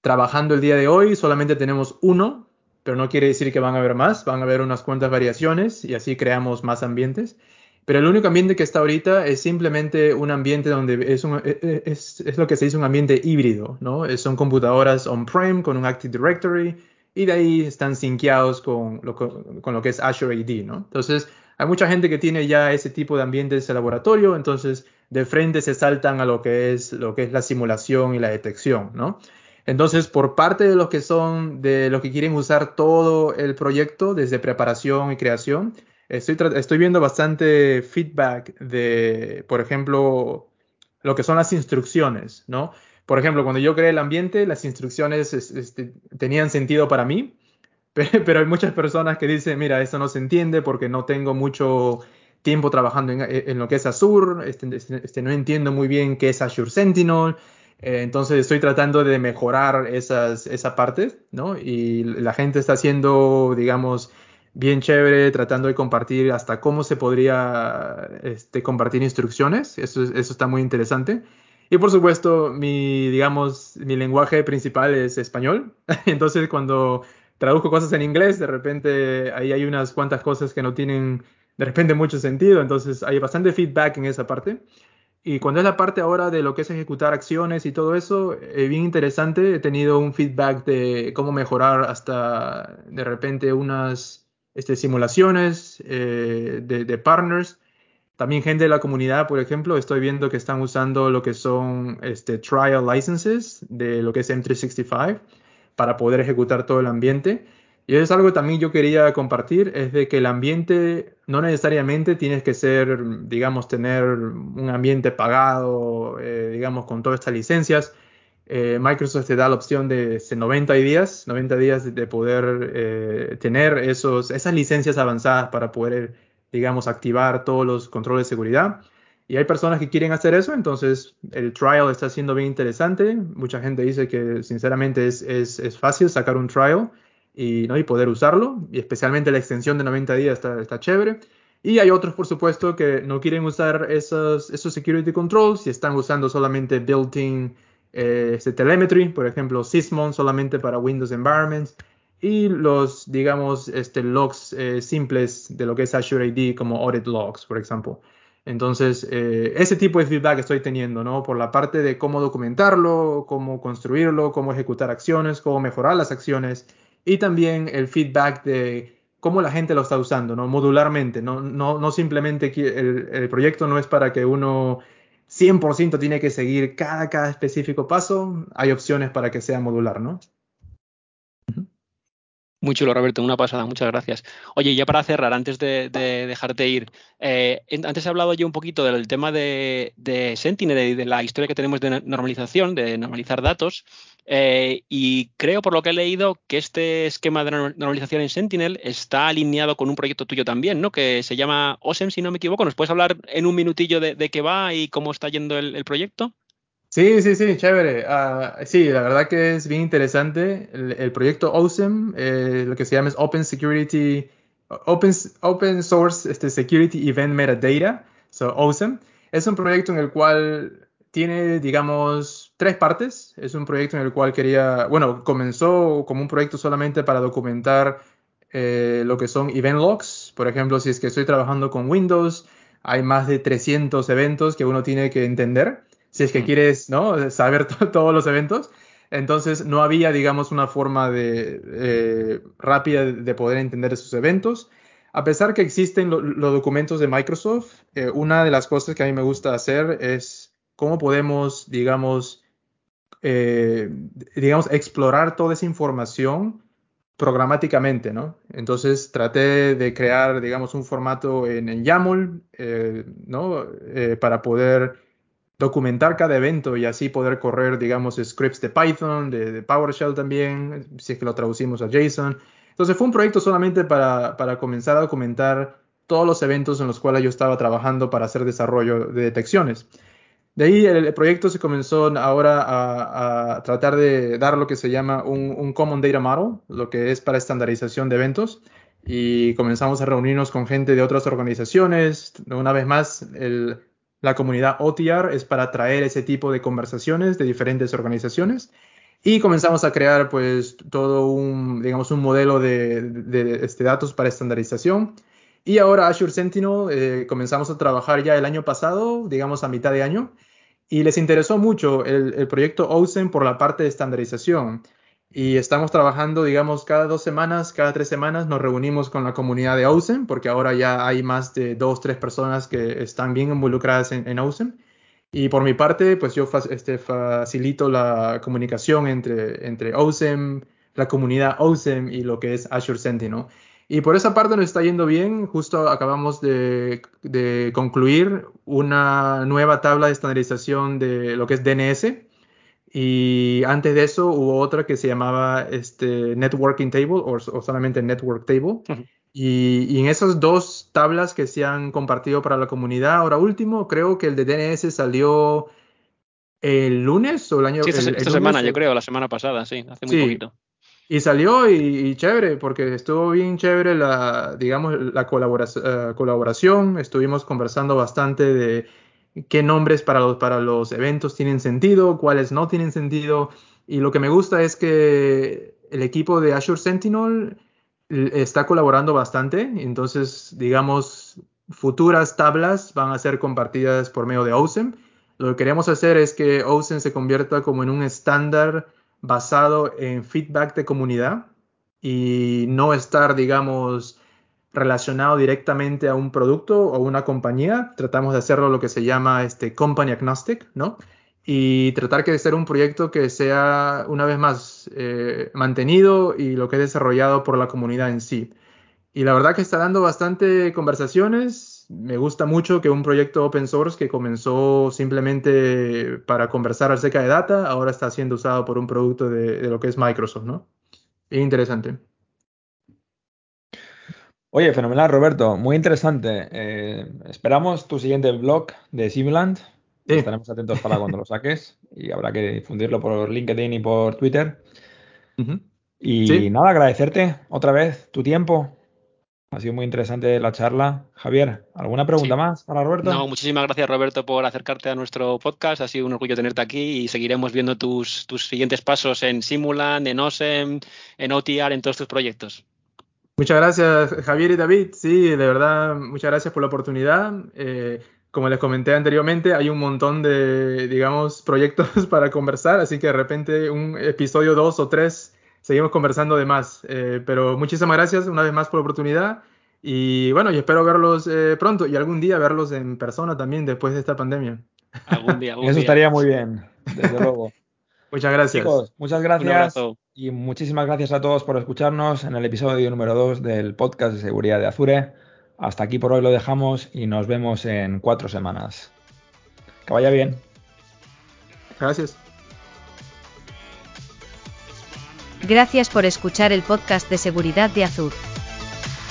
trabajando el día de hoy, solamente tenemos uno, pero no quiere decir que van a haber más, van a haber unas cuantas variaciones y así creamos más ambientes. Pero el único ambiente que está ahorita es simplemente un ambiente donde es, e, e, lo que se dice un ambiente híbrido, ¿no? Son computadoras on-prem con un Active Directory y de ahí están sinqueados con lo, con lo que es Azure AD, ¿no? Entonces, hay mucha gente que tiene ya ese tipo de ambientes de laboratorio, entonces de frente se saltan a lo que es, lo que es la simulación y la detección, ¿no? Entonces, por parte de los que son, de los que quieren usar todo el proyecto, desde preparación y creación, estoy, estoy viendo bastante feedback de, por ejemplo, lo que son las instrucciones, ¿no? Por ejemplo, cuando yo creé el ambiente, las instrucciones este, tenían sentido para mí, pero hay muchas personas que dicen, mira, esto no se entiende porque no tengo mucho tiempo trabajando en, lo que es Azure, este, este, este, no entiendo muy bien qué es Azure Sentinel, eh, entonces estoy tratando de mejorar esas, esa parte, ¿no? Y la gente está haciendo, digamos, bien chévere, tratando de compartir hasta cómo se podría este, compartir instrucciones, eso, eso está muy interesante. Y por supuesto, mi, digamos, mi lenguaje principal es español, entonces cuando traduzco cosas en inglés, de repente ahí hay unas cuantas cosas que no tienen de repente mucho sentido, entonces hay bastante feedback en esa parte. Y cuando es la parte ahora de lo que es ejecutar acciones y todo eso, es bien interesante. He tenido un feedback de cómo mejorar hasta de repente unas este, simulaciones eh, de, partners. También gente de la comunidad, por ejemplo, estoy viendo que están usando lo que son este, trial licenses de lo que es M365 para poder ejecutar todo el ambiente. Y eso es algo que también yo quería compartir, es de que el ambiente no necesariamente tienes que ser, digamos, tener un ambiente pagado, eh, digamos, con todas estas licencias. Eh, Microsoft te da la opción de 90 días, 90 días de poder eh, tener esos, esas licencias avanzadas para poder, digamos, activar todos los controles de seguridad. Y hay personas que quieren hacer eso, entonces el trial está siendo bien interesante. Mucha gente dice que sinceramente es, es, es fácil sacar un trial y, ¿no? y poder usarlo. Y especialmente la extensión de 90 días está, está chévere. Y hay otros, por supuesto, que no quieren usar esos, esos security controls y están usando solamente built-in eh, este telemetry, por ejemplo, Sysmon solamente para Windows Environments y los, digamos, este, logs eh, simples de lo que es Azure AD como audit logs, por ejemplo. Entonces, eh, ese tipo de feedback estoy teniendo, ¿no? Por la parte de cómo documentarlo, cómo construirlo, cómo ejecutar acciones, cómo mejorar las acciones y también el feedback de cómo la gente lo está usando, ¿no? Modularmente, no, no, no simplemente el, el, proyecto no es para que uno 100% tiene que seguir cada, cada específico paso, hay opciones para que sea modular, ¿no? Muy chulo, Roberto, una pasada, muchas gracias. Oye, ya para cerrar, antes de, dejarte ir, eh, antes he hablado yo un poquito del tema de, Sentinel y de la historia que tenemos de normalización, de normalizar datos, eh, y creo, por lo que he leído, que este esquema de normalización en Sentinel está alineado con un proyecto tuyo también, ¿no? Que se llama OSEM, si no me equivoco. ¿Nos puedes hablar en un minutillo de, qué va y cómo está yendo el proyecto? Sí, sí, sí, chévere. Ah, sí, la verdad que es bien interesante. El, proyecto OSEM, eh, lo que se llama es Open Security, Open, Open Source este, Security Event Metadata, so OSEM. Es un proyecto en el cual tiene, digamos, tres partes. Es un proyecto en el cual quería, bueno, comenzó como un proyecto solamente para documentar eh, lo que son event logs. Por ejemplo, si es que estoy trabajando con Windows, hay más de 300 eventos que uno tiene que entender si es que quieres ¿no? saber todos los eventos. Entonces no había, digamos, una forma de, eh, rápida de poder entender esos eventos. A pesar que existen los documentos de Microsoft, eh, una de las cosas que a mí me gusta hacer es cómo podemos, digamos, eh, digamos, explorar toda esa información programáticamente, ¿no? Entonces traté de crear, digamos, un formato en, en YAML, ¿no? para poder documentar cada evento y así poder correr, digamos, scripts de Python, de, PowerShell también, si es que lo traducimos a JSON. Entonces fue un proyecto solamente para, para, comenzar a documentar todos los eventos en los cuales yo estaba trabajando para hacer desarrollo de detecciones. De ahí el, proyecto se comenzó ahora a, a, tratar de dar lo que se llama un, un Common Data Model, lo que es para estandarización de eventos y comenzamos a reunirnos con gente de otras organizaciones. Una vez más, el, la comunidad OTR es para traer ese tipo de conversaciones de diferentes organizaciones y comenzamos a crear pues todo un, digamos, un modelo de, este, datos para estandarización. Y ahora Azure Sentinel eh, comenzamos a trabajar ya el año pasado, digamos a mitad de año, y les interesó mucho el, proyecto OSEM por la parte de estandarización. Y estamos trabajando, digamos, cada dos semanas, cada tres semanas nos reunimos con la comunidad de OSEM, porque ahora ya hay más de dos, tres personas que están bien involucradas en, en OSEM. Y por mi parte, pues yo este, facilito la comunicación entre, entre OSEM, la comunidad OSEM y lo que es Azure Sentinel. Y por esa parte nos está yendo bien. Justo acabamos de, de concluir una nueva tabla de estandarización de lo que es DNS y antes de eso hubo otra que se llamaba este, Networking Table o, solamente Network Table. y, en esas dos tablas que se han compartido para la comunidad, ahora último, creo que el de DNS salió el lunes o el año Sí, esta, semana, yo creo, la semana pasada, sí, hace muy poquito. Y salió y, chévere, porque estuvo bien chévere la, digamos, la eh, colaboración. Estuvimos conversando bastante de qué nombres para los, para los eventos tienen sentido, cuáles no tienen sentido. Y lo que me gusta es que el equipo de Azure Sentinel está colaborando bastante. Entonces, digamos, futuras tablas van a ser compartidas por medio de OSEM. Lo que queremos hacer es que OSEM se convierta como en un estándar basado en feedback de comunidad y no estar, digamos, relacionado directamente a un producto o una compañía. Tratamos de hacerlo lo que se llama este company agnostic, ¿no? Y tratar que de ser un proyecto que sea, una vez más, eh, mantenido y lo que es desarrollado por la comunidad en sí. Y la verdad que está dando bastante conversaciones. Me gusta mucho que un proyecto open source que comenzó simplemente para conversar acerca de data, ahora está siendo usado por un producto de, lo que es Microsoft, ¿no? Es interesante. Oye, fenomenal, Roberto. Muy interesante. Eh, esperamos tu siguiente blog de Simulant. Estaremos atentos para cuando lo saques y habrá que difundirlo por LinkedIn y por Twitter. Y nada, agradecerte otra vez tu tiempo. Ha sido muy interesante la charla. Javier, ¿alguna pregunta más para Roberto? No, muchísimas gracias Roberto por acercarte a nuestro podcast. Ha sido un orgullo tenerte aquí y seguiremos viendo tus, tus siguientes pasos en Simulant, en OSEM, en OTR, en todos tus proyectos. Muchas gracias, Javier y David. Sí, de verdad, muchas gracias por la oportunidad. Eh, como les comenté anteriormente, hay un montón de, digamos, proyectos para conversar, así que de repente un episodio dos o tres seguimos conversando de más. Eh, pero muchísimas gracias una vez más por la oportunidad. Y bueno, y espero verlos eh, pronto y algún día verlos en persona también después de esta pandemia. Algún día. Eso estaría muy bien, desde luego. Muchas gracias. Chicos, muchas gracias. Y muchísimas gracias a todos por escucharnos en el episodio número 2 del podcast de seguridad de Azure. Hasta aquí por hoy lo dejamos y nos vemos en cuatro semanas. Que vaya bien. Gracias. Gracias por escuchar el podcast de seguridad de Azure.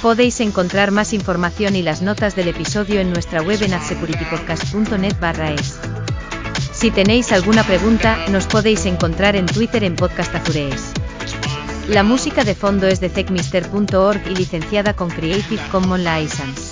Podéis encontrar más información y las notas del episodio en nuestra web en adsecuritypodcast.net es. Si tenéis alguna pregunta, nos podéis encontrar en Twitter en Podcast Azurees. La música de fondo es de techmister.org y licenciada con Creative Commons License.